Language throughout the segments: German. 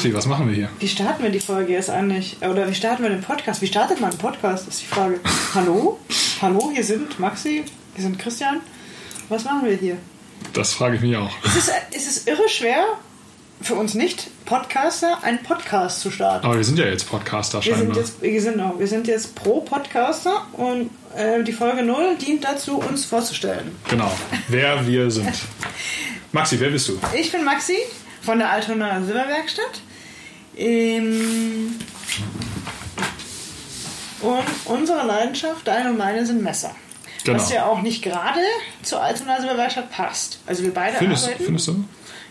Maxi, was machen wir hier? Wie starten wir die Folge jetzt eigentlich? Oder wie starten wir den Podcast? Wie startet man einen Podcast, ist die Frage. Hallo? Hallo, hier sind Maxi, hier sind Christian. Was machen wir hier? Das frage ich mich auch. Es ist, es ist irre schwer, für uns Nicht-Podcaster einen Podcast zu starten. Aber wir sind ja jetzt Podcaster Wir sind scheinbar. jetzt, wir sind, wir sind jetzt Pro-Podcaster und äh, die Folge 0 dient dazu, uns vorzustellen. Genau. Wer wir sind. Maxi, wer bist du? Ich bin Maxi von der Altona Silberwerkstatt. Ähm, und unsere Leidenschaft, deine und meine, sind Messer. Genau. Was ja auch nicht gerade zur Altona Silberwerkstatt passt. Also wir beide Findest, arbeiten. findest du?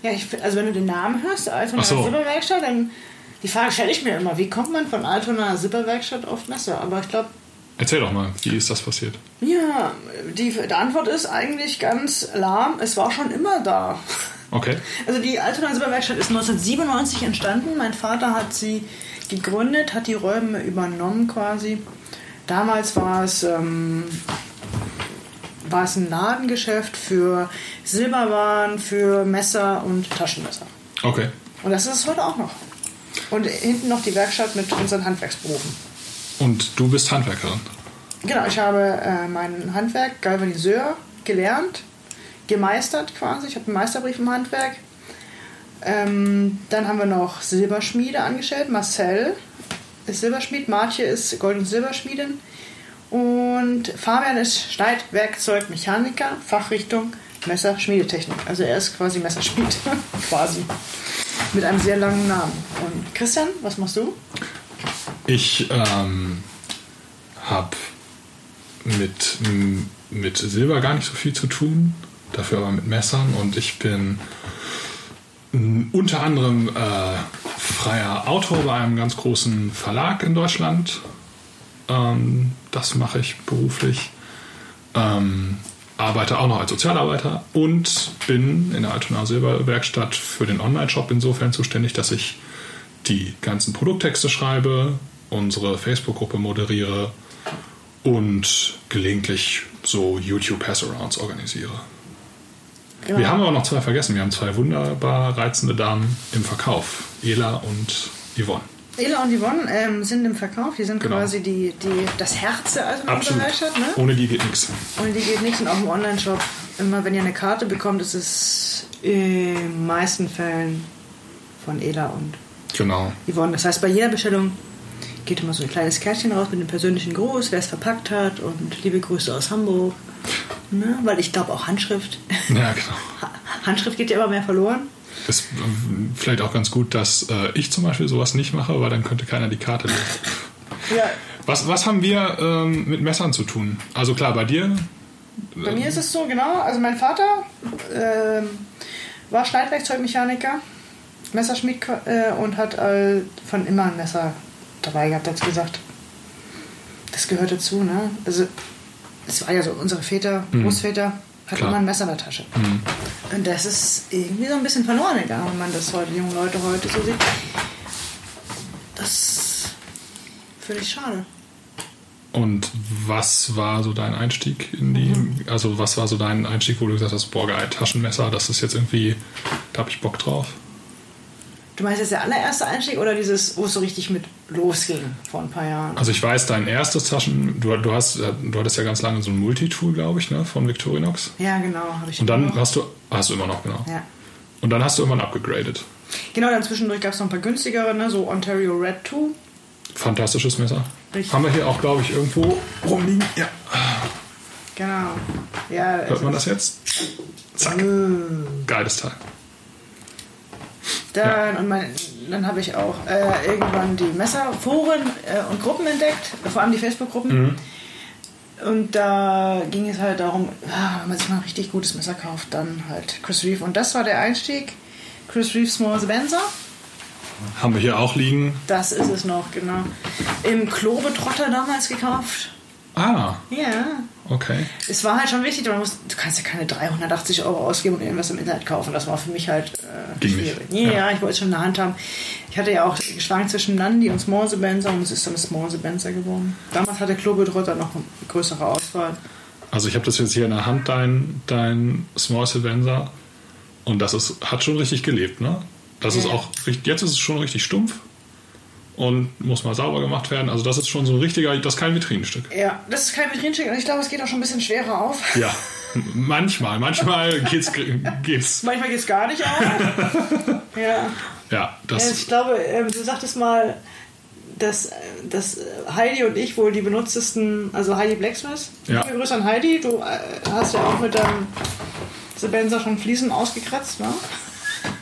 Ja, ich, also wenn du den Namen hörst, Altona Ach so. Silberwerkstatt, dann die Frage stelle ich mir immer, wie kommt man von Altona Silberwerkstatt auf Messer? Aber ich glaube, Erzähl doch mal, wie ist das passiert? ja, die, die Antwort ist eigentlich ganz lahm. Es war schon immer da. Okay. Also die Altona Silberwerkstatt ist 1997 entstanden. Mein Vater hat sie gegründet, hat die Räume übernommen quasi. Damals war es, ähm, war es ein Ladengeschäft für Silberwaren, für Messer und Taschenmesser. Okay. Und das ist es heute auch noch. Und hinten noch die Werkstatt mit unseren Handwerksberufen. Und du bist Handwerkerin. Genau, ich habe äh, mein Handwerk Galvaniseur gelernt, gemeistert quasi. Ich habe einen Meisterbrief im Handwerk. Ähm, dann haben wir noch Silberschmiede angestellt. Marcel ist Silberschmied, Martje ist Gold- und Silberschmiedin. Und Fabian ist Schneidwerkzeugmechaniker, Fachrichtung Messer, Schmiedetechnik. Also er ist quasi Messerschmied, quasi. Mit einem sehr langen Namen. Und Christian, was machst du? Ich ähm, habe mit, mit Silber gar nicht so viel zu tun, dafür aber mit Messern und ich bin m, unter anderem äh, freier Autor bei einem ganz großen Verlag in Deutschland. Ähm, das mache ich beruflich. Ähm, arbeite auch noch als Sozialarbeiter und bin in der Altona Silberwerkstatt für den Online-Shop insofern zuständig, dass ich die ganzen Produkttexte schreibe, unsere Facebook-Gruppe moderiere und gelegentlich so YouTube-Passarounds organisiere. Genau. Wir haben aber noch zwei vergessen. Wir haben zwei wunderbar reizende Damen im Verkauf. Ela und Yvonne. Ela und Yvonne ähm, sind im Verkauf. Die sind Genau. quasi die, die, das Herz der. Silberwerkstatt. Ne? Ohne die geht nichts. Und die geht nichts. Und auch im Online-Shop, immer wenn ihr eine Karte bekommt, ist es in den meisten Fällen von Ela und Genau. Yvonne. Das heißt, bei jeder Bestellung geht immer so ein kleines Kärtchen raus mit einem persönlichen Gruß, wer es verpackt hat und liebe Grüße aus Hamburg. Ne? Weil ich glaube auch Handschrift. Ja, genau. Ha- Handschrift geht ja immer mehr verloren. Ist ähm, vielleicht auch ganz gut, dass äh, ich zum Beispiel sowas nicht mache, weil dann könnte keiner die Karte lesen. Ja, Was, was haben wir ähm, mit Messern zu tun? Also klar, bei dir Bei mir ist es so, genau. Also mein Vater ähm, war Schneidwerkzeugmechaniker, Messerschmied äh, und hat äh, von immer ein Messer dabei gehabt, hat gesagt. Das gehört dazu, ne? Also es war ja so, unsere Väter, Großväter hatten Klar. immer ein Messer in der Tasche. Und das ist irgendwie so ein bisschen verloren gegangen, wenn man das heute, junge Leute heute so sieht. Das finde ich schade. Und was war so dein Einstieg in die, also was war so dein Einstieg, wo du gesagt hast, boah geil, Taschenmesser, das ist jetzt irgendwie, da habe ich Bock drauf. Du meinst jetzt der allererste Einstieg oder dieses, wo es so richtig mit losging vor ein paar Jahren? Also ich weiß, dein erstes Taschen, du, du hast, du hattest ja ganz lange so ein Multitool, glaube ich, ne, von Victorinox. Ja, genau, Und dann noch. hast du, hast du immer noch, genau. Ja. Und dann hast du irgendwann abgegradet. Genau, dann zwischendurch gab es noch ein paar günstigere, ne? so Ontario Red 2. Fantastisches Messer. Richtig. Haben wir hier auch, glaube ich, irgendwo rumliegen. Ja. Genau. Ja, Hört man das jetzt? Zack. Geiles Teil. Dann, und mein, dann habe ich auch äh, irgendwann die Messerforen äh, und Gruppen entdeckt, vor allem die Facebook-Gruppen. Und da ging es halt darum, ja, wenn man sich mal ein richtig gutes Messer kauft, dann halt Chris Reeve. Und das war der Einstieg. Chris Reeve Small Spencer. Haben wir hier auch liegen. Das ist es noch, genau. Im Klobetrotter damals gekauft. Ah, Ja. okay. Es war halt schon wichtig, man muss, du kannst ja keine 380 Euro ausgeben und irgendwas im Internet kaufen. Das war für mich halt Ging schwierig. nicht. Ja, Ja. ich wollte es schon in der Hand haben. Ich hatte ja auch geschwankt zwischen Nandi und Small Benzer und es ist dann Small Benzer geworden. Damals hatte Klobetrotter noch eine größere Auswahl. Also ich habe das jetzt hier in der Hand, dein, dein Small Silvenza. Und das ist, hat schon richtig gelebt, ne? Das Ja. ist auch jetzt ist es schon richtig stumpf und muss mal sauber gemacht werden. Also das ist schon so ein richtiger, das ist kein Vitrinenstück. Ja, das ist kein Vitrinenstück und ich glaube, es geht auch schon ein bisschen schwerer auf. Ja, manchmal, manchmal geht's, geht's. Manchmal geht es gar nicht auf. ja. Ja, das, ich glaube, ähm, du sagtest mal, dass, dass Heidi und ich wohl die benutztesten, also Heidi Blacksmith. Ja. Liebe Grüße an Heidi. Du äh, hast ja auch mit deinem Sebenza schon Fliesen ausgekratzt, ne?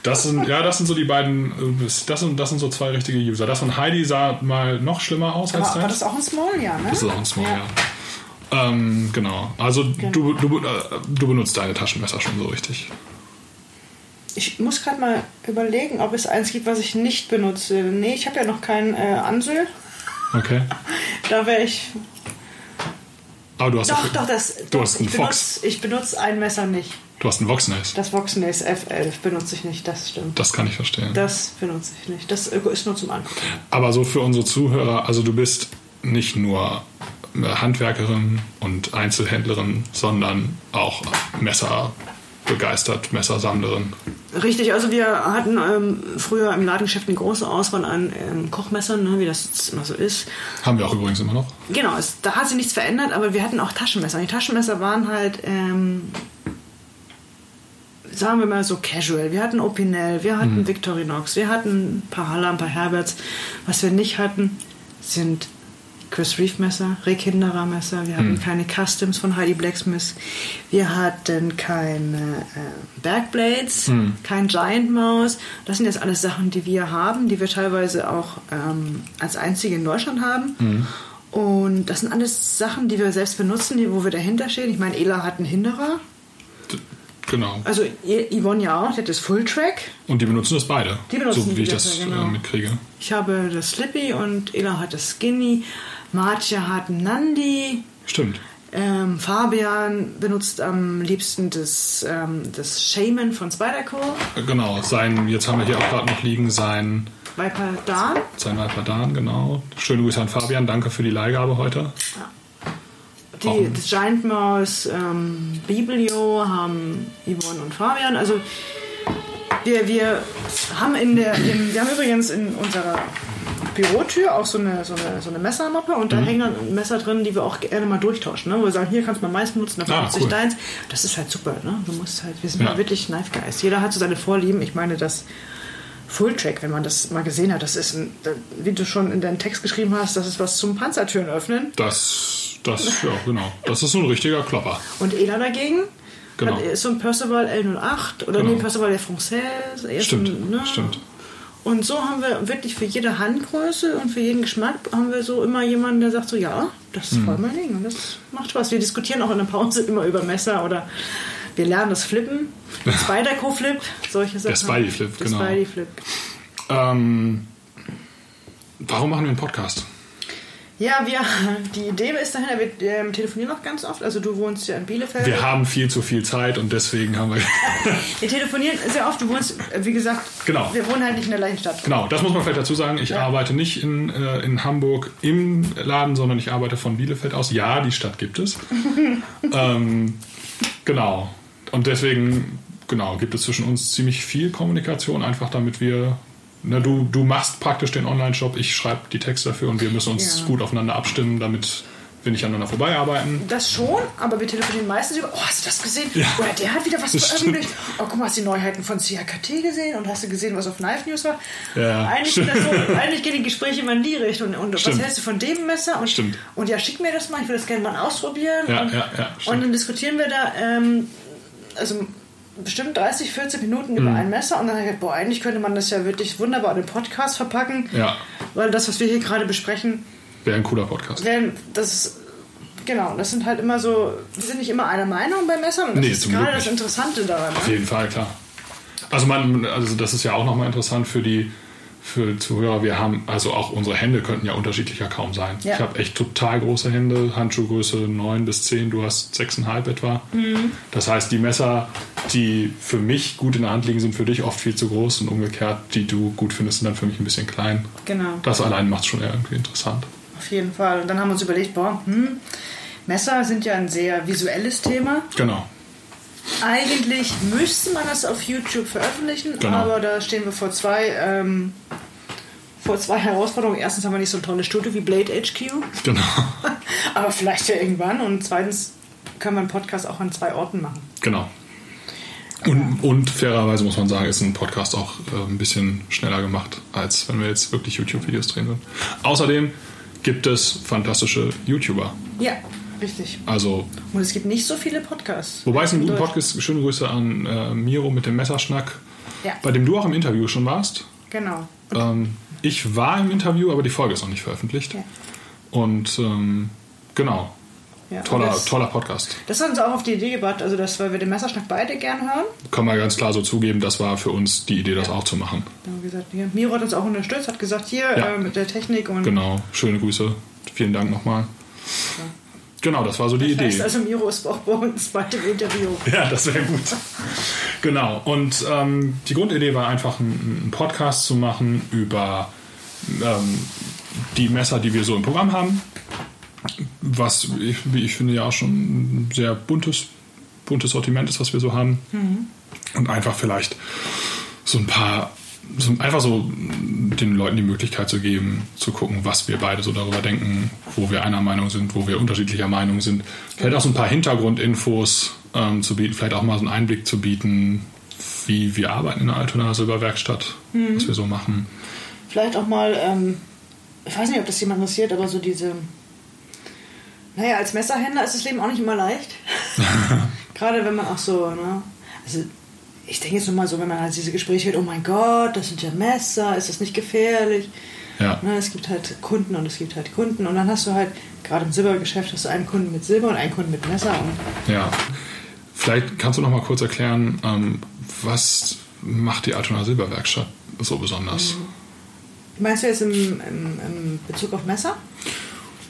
Das sind, ja, das sind so die beiden, äh, das sind, das sind so zwei richtige User. Das von Heidi sah mal noch schlimmer aus als Aber, aber das. auch ein Small, ja, ne? Das ist auch ein Small, ja. Ähm, genau. Also Du, du, äh, du benutzt deine Taschenmesser schon so richtig. Ich muss gerade mal überlegen, ob es eins gibt, was ich nicht benutze. Nee, ich habe ja noch kein äh, Ansel. Okay. Da wäre ich. Aber du hast, Doch, doch, das. du doch, hast einen ich Fox. benutze, ich benutze ein Messer nicht. Du hast einen Voxnace. Das Voxnace F11 benutze ich nicht, das stimmt. Das kann ich verstehen. Das benutze ich nicht. Das ist nur zum Angucken. Aber so für unsere Zuhörer, also du bist nicht nur äh, Handwerkerin und Einzelhändlerin, sondern auch Messer begeistert, Messersammlerin. Richtig, also wir hatten ähm, früher im Ladengeschäft eine große Auswahl an ähm, Kochmessern, ne, wie das immer so ist. Haben wir auch übrigens immer noch. Genau, es, da hat sich nichts verändert, aber wir hatten auch Taschenmesser. Die Taschenmesser waren halt, ähm, sagen wir mal so casual. Wir hatten Opinel, wir hatten Victorinox, wir hatten ein paar Haller, ein paar Herberts. Was wir nicht hatten, sind Chris Reeve Messer, Rick Hinderer Messer. Wir hatten keine Customs von Heidi Blacksmith. Wir hatten keine äh, Backblades, kein Giant Mouse. Das sind jetzt alles Sachen, die wir haben, die wir teilweise auch ähm, als einzige in Deutschland haben. Und das sind alles Sachen, die wir selbst benutzen, die, wo wir dahinter stehen. Ich meine, Ela hat einen Hinderer. Genau. Also Yvonne ja auch, die hat das Full Track. Und die benutzen das beide. Die benutzen so wie ich das Messer, genau. äh, mitkriege. Ich habe das Slippy und Ela hat das Skinny. Marcia hat Nandi. Stimmt. Ähm, Fabian benutzt am liebsten das, ähm, das Shaman von Spyderco. Äh, Genau. Sein, jetzt haben wir hier auch gerade noch liegen, sein, Viper Dan. sein Alpadan, genau. Schöne Grüße an Fabian, danke für die Leihgabe heute. Die, das Giant Mouse, ähm, Biblio haben Yvonne und Fabian. Also wir, wir haben in der, in, wir haben übrigens in unserer Bürotür auch so eine, so eine, so eine Messermappe und Mhm. da hängen dann Messer drin, die wir auch gerne mal durchtauschen. Ne? Wo wir sagen, hier kannst du mal meins benutzen, dafür Ah, benutze cool. ich deins. Das ist halt super. Ne? Du musst halt, wir sind Ja. wirklich Knife Guys. Jeder hat so seine Vorlieben. Ich meine, das Full Track, wenn man das mal gesehen hat, das ist, ein, wie du schon in deinem Text geschrieben hast, das ist was zum Panzertüren öffnen. Das, das, ja, genau. Das ist so ein richtiger Klopper. Und Ela dagegen Genau. hat, ist so ein Percival L08 oder Genau. nee, Percival der Française. eher Stimmt, ein, ne? stimmt. Und so haben wir wirklich für jede Handgröße und für jeden Geschmack haben wir so immer jemanden, der sagt so, ja, das ist voll mein Ding und das macht Spaß. Wir diskutieren auch in der Pause immer über Messer oder wir lernen das Flippen. Spyderco Flip, solche Sachen. Spidey Flip, Der genau. Spidey Flip. Ähm, warum machen wir einen Podcast? Ja, wir, die Idee ist dahinter, wir ähm, telefonieren auch ganz oft. Also du wohnst ja in Bielefeld. Wir haben viel zu viel Zeit und deswegen haben wir. Wir telefonieren sehr oft. Du wohnst, äh, wie gesagt, Genau. wir wohnen halt nicht in der gleichen Stadt. Genau, das muss man vielleicht dazu sagen. Ich Ja. arbeite nicht in, äh, in Hamburg im Laden, sondern ich arbeite von Bielefeld aus. Ja, die Stadt gibt es. ähm, genau. Und deswegen, genau, gibt es zwischen uns ziemlich viel Kommunikation, einfach damit wir. Na, du, du machst praktisch den Online-Shop, ich schreibe die Texte dafür und wir müssen uns Ja. gut aufeinander abstimmen, damit wir nicht aneinander vorbeiarbeiten. Das schon, aber wir telefonieren meistens über, oh, hast du das gesehen? Ja. Oder der hat wieder was veröffentlicht. Oh, guck mal, hast du die Neuheiten von CHKT gesehen? Und hast du gesehen, was auf Knife News war? Ja, eigentlich, so, eigentlich gehen die Gespräche immer in die Richtung. Und was Stimmt. hältst du von dem Messer? Und, Stimmt. und ja, schick mir das mal, ich will das gerne mal ausprobieren. Ja, und, ja, ja, stimmt. und dann diskutieren wir da, ähm, also bestimmt 30, 40 Minuten Mhm. über ein Messer. Und dann habe ich gedacht, boah, eigentlich könnte man das ja wirklich wunderbar in den Podcast verpacken. Ja, Weil das, was wir hier gerade besprechen, wäre ein cooler Podcast. werden, das ist, genau, das sind halt immer so, wir sind nicht immer einer Meinung bei Messern und das Nee, ist gerade das. Interessante daran. Auf Ne? jeden Fall, klar. Also, man, also das ist ja auch nochmal interessant für die für Zuhörer. Wir haben, also auch unsere Hände könnten ja unterschiedlicher kaum sein. Ja. Ich habe echt total große Hände, Handschuhgröße 9 bis 10, du hast 6,5 etwa. Mhm. Das heißt, die Messer, die für mich gut in der Hand liegen, sind für dich oft viel zu groß und umgekehrt, die du gut findest, sind dann für mich ein bisschen klein. Genau, Das allein macht es schon irgendwie interessant. auf jeden Fall. Und dann haben wir uns überlegt, boah, hm, Messer sind ja ein sehr visuelles Thema. Genau. Eigentlich müsste man das auf YouTube veröffentlichen, Genau. aber da stehen wir vor zwei, ähm, vor zwei Herausforderungen. Erstens haben wir nicht so ein tolles Studio wie Blade HQ, Genau. aber vielleicht ja irgendwann. Und zweitens können wir einen Podcast auch an zwei Orten machen. Genau. Und, und fairerweise muss man sagen, ist ein Podcast auch äh, ein bisschen schneller gemacht, als wenn wir jetzt wirklich YouTube-Videos drehen würden. Außerdem gibt es fantastische YouTuber. Ja, richtig. Also, Und es gibt nicht so viele Podcasts. wobei es ein guter Deutsch. Podcast ist. Schöne Grüße an äh, Miro mit dem Messerschnack, Ja, bei dem du auch im Interview schon warst. genau. Ähm, ich war im Interview, aber die Folge ist noch nicht veröffentlicht. Ja. Und ähm, genau, Ja, toller, das, toller Podcast. Das hat uns auch auf die Idee gebracht, also dass weil wir den Messerschnack beide gern hören. Kann man ganz klar so zugeben, das war für uns die Idee, das auch zu machen. Wir gesagt, hier, Miro hat uns auch unterstützt, hat gesagt, hier Ja. äh, mit der Technik und Genau, schöne Grüße. Vielen Dank nochmal. Genau, das war so die das heißt Idee. also Miro ist auch bei uns bei dem Interview. Ja, das wäre gut. Genau, und ähm, die Grundidee war einfach, einen Podcast zu machen über ähm, die Messer, die wir so im Programm haben. Was, ich, wie ich finde, ja auch schon ein sehr buntes, buntes Sortiment ist, was wir so haben. Und einfach vielleicht so ein paar, einfach so den Leuten die Möglichkeit zu geben, zu gucken, was wir beide so darüber denken, wo wir einer Meinung sind, wo wir unterschiedlicher Meinung sind. Vielleicht auch so ein paar Hintergrundinfos ähm, zu bieten, vielleicht auch mal so einen Einblick zu bieten, wie wir arbeiten in der Altona Silberwerkstatt, was wir so machen. Vielleicht auch mal, ähm, ich weiß nicht, ob das jemand interessiert, aber so diese. Naja, als Messerhändler ist das Leben auch nicht immer leicht. Gerade wenn man auch so, ne? Also, ich denke jetzt nur mal so, wenn man halt diese Gespräche hört, oh mein Gott, das sind ja Messer, ist das nicht gefährlich? Ja, Ne, es gibt halt Kunden und es gibt halt Kunden und dann hast du halt, gerade im Silbergeschäft, hast du einen Kunden mit Silber und einen Kunden mit Messer ja. Vielleicht kannst du noch mal kurz erklären, ähm, was macht die Altona Silberwerkstatt so besonders? Meinst du jetzt im, im, im Bezug auf Messer?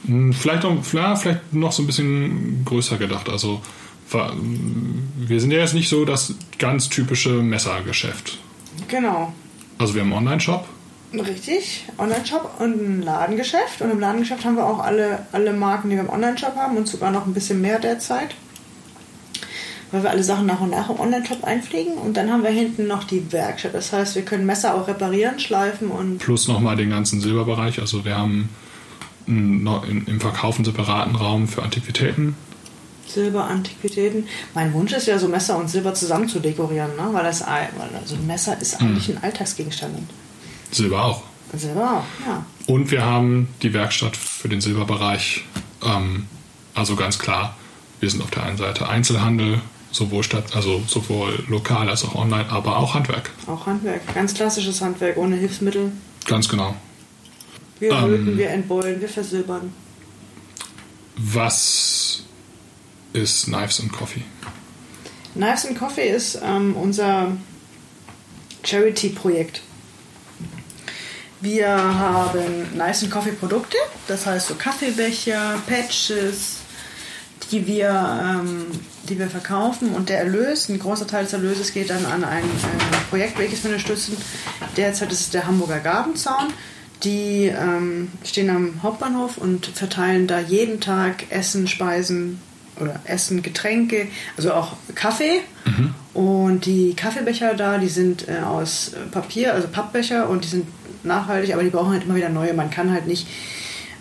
Hm, Vielleicht noch, ja, vielleicht noch so ein bisschen größer gedacht. Also wir sind ja jetzt nicht so das ganz typische Messergeschäft. Genau. Also wir haben einen Online-Shop. Richtig, Online-Shop und ein Ladengeschäft. Und im Ladengeschäft haben wir auch alle, alle Marken, die wir im Online-Shop haben und sogar noch ein bisschen mehr derzeit. Weil wir alle Sachen nach und nach im Online-Shop einpflegen. Und dann haben wir hinten noch die Werkstatt. Das heißt, wir können Messer auch reparieren, schleifen und Plus nochmal den ganzen Silberbereich. Also wir haben im Verkauf einen separaten Raum für Antiquitäten. Silber, Antiquitäten. Mein Wunsch ist ja, so Messer und Silber zusammen zu dekorieren, ne? weil, das, also ein Messer ist eigentlich ein Alltagsgegenstand. Silber auch. Silber auch, ja. Und wir haben die Werkstatt für den Silberbereich. Ähm, also ganz klar, wir sind auf der einen Seite Einzelhandel, sowohl stadt, also sowohl lokal als auch online, aber auch Handwerk. Auch Handwerk. Ganz klassisches Handwerk ohne Hilfsmittel. Ganz genau. Wir Ähm. röten, wir entbeulen, wir versilbern. Was ist Knives and Coffee? Knives and Coffee ist ähm, unser Charity-Projekt. Wir haben Knives and Coffee Produkte, das heißt so Kaffeebecher, Patches, die wir, ähm, die wir verkaufen und der Erlös, ein großer Teil des Erlöses geht dann an ein, ein Projekt, welches wir unterstützen. Derzeit ist es der Hamburger Gartenzaun. Die ähm, stehen am Hauptbahnhof und verteilen da jeden Tag Essen, Speisen oder Essen, Getränke, also auch Kaffee. Und die Kaffeebecher da, die sind äh, aus Papier, also Pappbecher und die sind nachhaltig, aber die brauchen halt immer wieder neue. Man kann halt nicht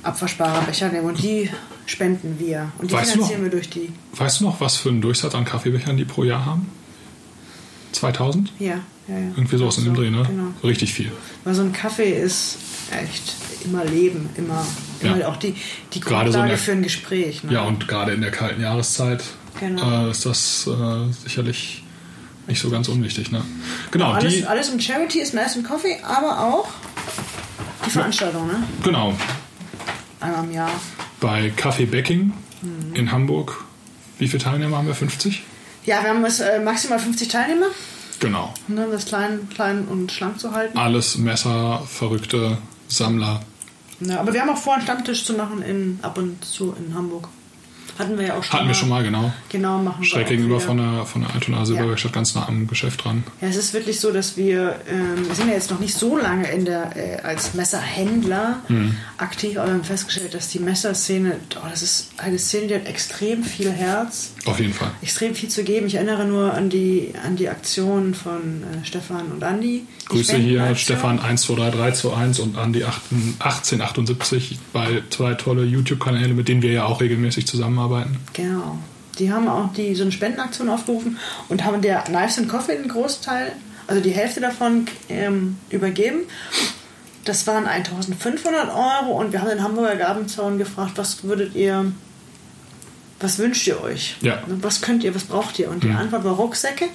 abwaschbare Becher nehmen und die spenden wir. Und die Weißt du noch? finanzieren wir durch die. Weißt du noch, was für einen Durchsatz an Kaffeebechern die pro Jahr haben? 2000? Ja, ja, ja. Irgendwie sowas in dem So, Dreh, ne? Genau. Richtig viel. Weil so ein Kaffee ist echt immer Leben, immer Ja. auch die, die Gerade so Grundlage in der- für ein Gespräch. Ne? Ja, und gerade in der kalten Jahreszeit Genau. äh, ist das äh, sicherlich nicht so ganz unwichtig. Ne? Genau, alles, die, alles um Charity ist Nice and Coffee, aber auch die Veranstaltung, ne? genau, Einmal im Jahr. bei Café Becking Mhm. in Hamburg. Wie viele Teilnehmer haben wir? 50? Ja, wir haben es, äh, maximal 50 Teilnehmer, Genau. ne, um das klein, klein und schlank zu halten. Alles Messer, verrückte Sammler. Ja, aber wir haben auch vor, einen Stammtisch zu machen in, ab und zu in Hamburg. Hatten wir ja auch schon Hatten mal. wir schon mal, genau. Genau, machen wir Schräg gegenüber von der, von der Altona Silberwerkstatt, ganz nah am Geschäft dran. Ja, es ist wirklich so, dass wir, ähm, wir sind ja jetzt noch nicht so lange in der, äh, als Messerhändler Mhm. aktiv, aber wir haben festgestellt, dass die Messerszene, oh, das ist eine Szene, die hat extrem viel Herz, Auf jeden Fall. extrem viel zu geben. Ich erinnere nur an die, an die Aktion von äh, Stefan und Andi. Grüße hier. Stefan 123321 und Andi 1878, bei zwei tolle YouTube-Kanäle, mit denen wir ja auch regelmäßig zusammenarbeiten. Genau. Die haben auch die, so eine Spendenaktion aufgerufen und haben der Knives and Coffee einen Großteil, also die Hälfte davon ähm, übergeben. Das waren 1500 Euro und wir haben den Hamburger Gabenzaun gefragt, was würdet ihr, was wünscht ihr euch? Ja. Was könnt ihr, was braucht ihr? Und die Mhm. Antwort war Rucksäcke.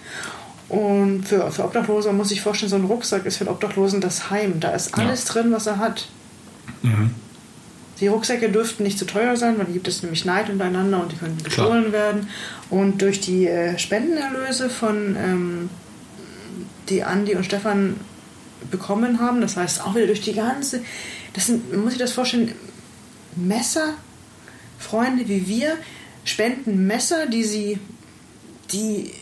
Und für, für Obdachlose muss sich vorstellen, so ein Rucksack ist für den Obdachlosen das Heim. Da ist Ja. alles drin, was er hat. Mhm. Die Rucksäcke dürften nicht zu teuer sein, weil die gibt es nämlich Neid untereinander und die können gestohlen werden. Und durch die äh, Spendenerlöse von ähm, die Andi und Stefan bekommen haben, das heißt auch wieder durch die ganze, das sind, man muss sich das vorstellen, Messer, Freunde wie wir spenden Messer, die sie, die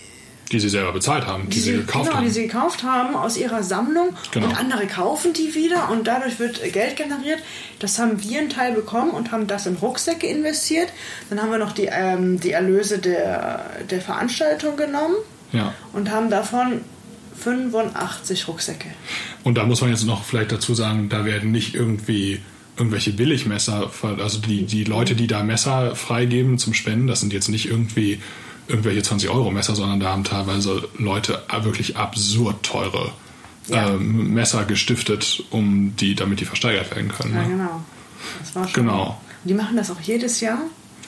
Die sie selber bezahlt haben, die, sie gekauft genau, haben. die sie gekauft haben aus ihrer Sammlung Genau. und andere kaufen die wieder und dadurch wird Geld generiert. Das haben wir einen Teil bekommen und haben das in Rucksäcke investiert. Dann haben wir noch die, ähm, die Erlöse der, der Veranstaltung genommen ja. und haben davon 85 Rucksäcke. Und da muss man jetzt noch vielleicht dazu sagen, da werden nicht irgendwie irgendwelche Billigmesser, also die, die Leute, die da Messer freigeben zum Spenden, das sind jetzt nicht irgendwie irgendwelche 20-Euro-Messer, sondern da haben teilweise Leute wirklich absurd teure Ja. ähm, Messer gestiftet, um die, damit die versteigert werden können. Ja, Ne? genau. Das war schon. Genau. Und die machen das auch jedes Jahr.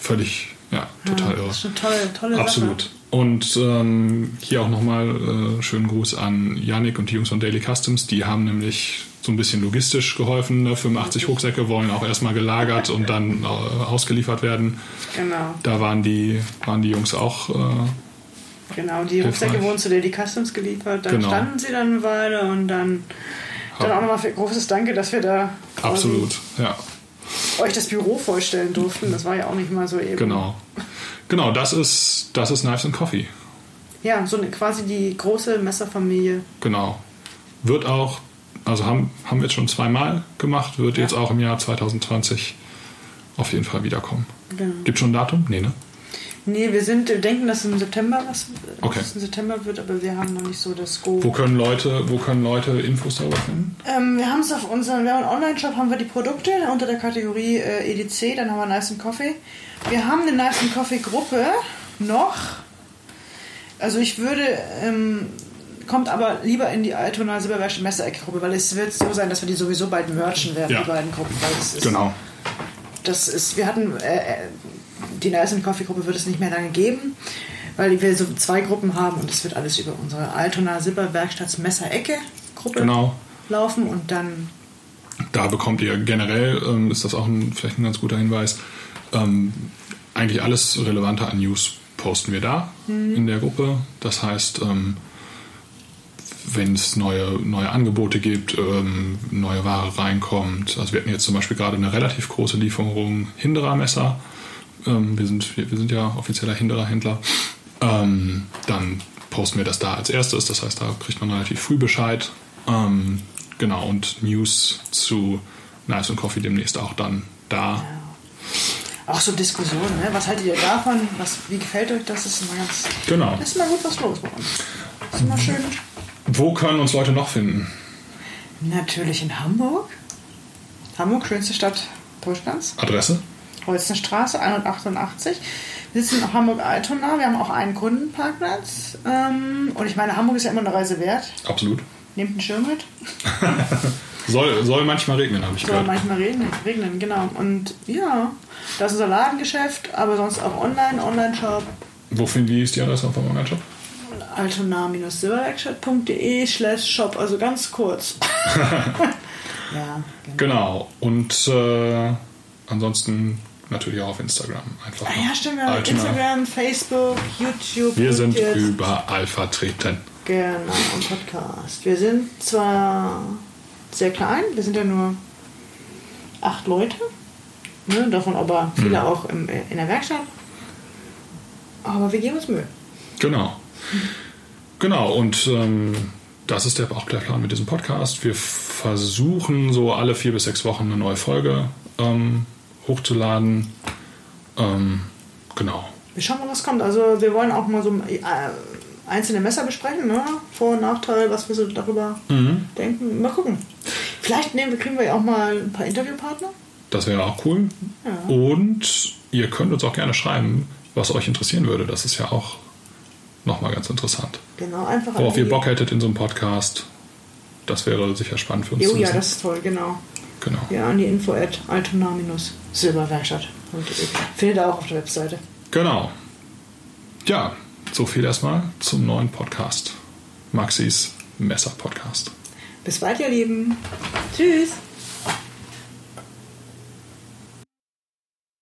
Völlig, ja, total ja, irre. Das ist eine tolle, tolle Absolut. Sache. Und ähm, hier auch nochmal äh, schönen Gruß an Yannick und die Jungs von Daily Customs. Die haben nämlich so ein bisschen logistisch geholfen. Ne? 85 Rucksäcke wollen auch erstmal gelagert und dann äh, ausgeliefert werden. Genau. Da waren die, waren die Jungs auch. Äh, Genau, die Rucksäcke Hilfreich. wurden zu Daily Customs geliefert, dann Genau. standen sie dann eine Weile und dann, dann auch nochmal für großes Danke, dass wir da absolut, ja, euch das Büro vorstellen durften. Das war ja auch nicht mal so eben. genau. Genau, das ist, das ist Knives and Coffee. Ja, so eine, quasi die große Messerfamilie. Genau. Wird auch, also haben, haben wir jetzt schon zweimal gemacht, wird Ja. jetzt auch im Jahr 2020 auf jeden Fall wiederkommen. Genau. Gibt schon ein Datum? Nee, ne? Nee, wir sind, wir denken, dass im September was Okay. im September wird, aber wir haben noch nicht so das Go. Wo können Leute, wo können Leute Infos darüber finden? Ähm, wir haben es auf unserem, wir haben einen Online-Shop, haben wir die Produkte unter der Kategorie äh, EDC, dann haben wir Nice and Coffee. Wir haben eine Nice and Coffee Gruppe noch. Also ich würde, ähm, kommt aber lieber in die Altona Silberwerkstatt Messerecke-Gruppe, weil es wird so sein, dass wir die sowieso bald merchen werden, Ja. die beiden Gruppen. Weil es ist, Genau. das ist, wir hatten, äh, äh, die and Coffee Gruppe wird es nicht mehr lange geben, weil wir so zwei Gruppen haben und es wird alles über unsere Altona Silberwerkstatts Messerecke Gruppe Genau. laufen und dann Da bekommt ihr generell, ähm, ist das auch ein, vielleicht ein ganz guter Hinweis, ähm, eigentlich alles Relevante an News posten wir da in der Gruppe. Das heißt, ähm, wenn es neue, neue Angebote gibt, ähm, neue Ware reinkommt. Also wir hatten jetzt zum Beispiel gerade eine relativ große Lieferung Hinderer-Messer. Ähm, wir, sind, wir, wir sind ja offizieller Hinderer-Händler. Ähm, dann posten wir das da als erstes. Das heißt, da kriegt man relativ früh Bescheid. Ähm, genau, und News zu Knives und Coffee demnächst auch dann da. auch so Diskussionen, ne? Was haltet ihr davon? Was, wie gefällt euch das? Das ist immer ganz. Genau. Das ist immer gut was los bei uns. Das ist immer schön. Wo können uns Leute noch finden? Natürlich in Hamburg. Hamburg, schönste Stadt Deutschlands. Adresse? Holzenstraße 188. Wir sitzen in Hamburg-Altona. Wir haben auch einen Kundenparkplatz. Ähm, und ich meine, Hamburg ist ja immer eine Reise wert. Absolut. Nehmt einen Schirm mit. Soll, soll manchmal regnen, habe ich Soll gehört. manchmal regnen, regnen, genau. Und ja, das ist unser Ladengeschäft, aber sonst auch online, Online-Shop. Wo finden ist die Adresse vom Online-Shop? altona-silberwerkstatt.de slash shop, also ganz kurz. ja, genau. Genau. Und äh, ansonsten natürlich auch auf Instagram. Einfach Ah, ja, stimmt, wir haben. Instagram, Facebook, YouTube. Wir sind jetzt. überall vertreten. Genau, und Podcast. Wir sind zwar sehr klein, wir sind ja nur acht Leute, ne, davon aber viele Mhm. auch im, in der Werkstatt. Aber wir geben uns Mühe. Genau. Genau, und ähm, das ist der auch der Plan mit diesem Podcast. Wir versuchen so alle vier bis sechs Wochen eine neue Folge ähm, hochzuladen. Ähm, genau. Wir schauen mal, was kommt. Also wir wollen auch mal so äh, einzelne Messer besprechen, ne? Vor- und Nachteil, was wir so darüber Mhm. denken. Mal gucken. Vielleicht nehmen, wir- kriegen wir ja auch mal ein paar Interviewpartner. Das wäre auch cool. Ja. Und ihr könnt uns auch gerne schreiben, was euch interessieren würde. Das ist ja auch nochmal ganz interessant. Genau, einfach Worauf ihr Bock hättet in so einem Podcast. Das wäre sicher spannend für uns Jo, zu ja, das ist toll, genau. Genau. Ja, an die info at altona-silberwerkstatt. Findet ihr auch auf der Webseite. Genau. Ja, so viel erstmal zum neuen Podcast. Maxis Messer-Podcast. Bis bald, ihr Lieben. Tschüss.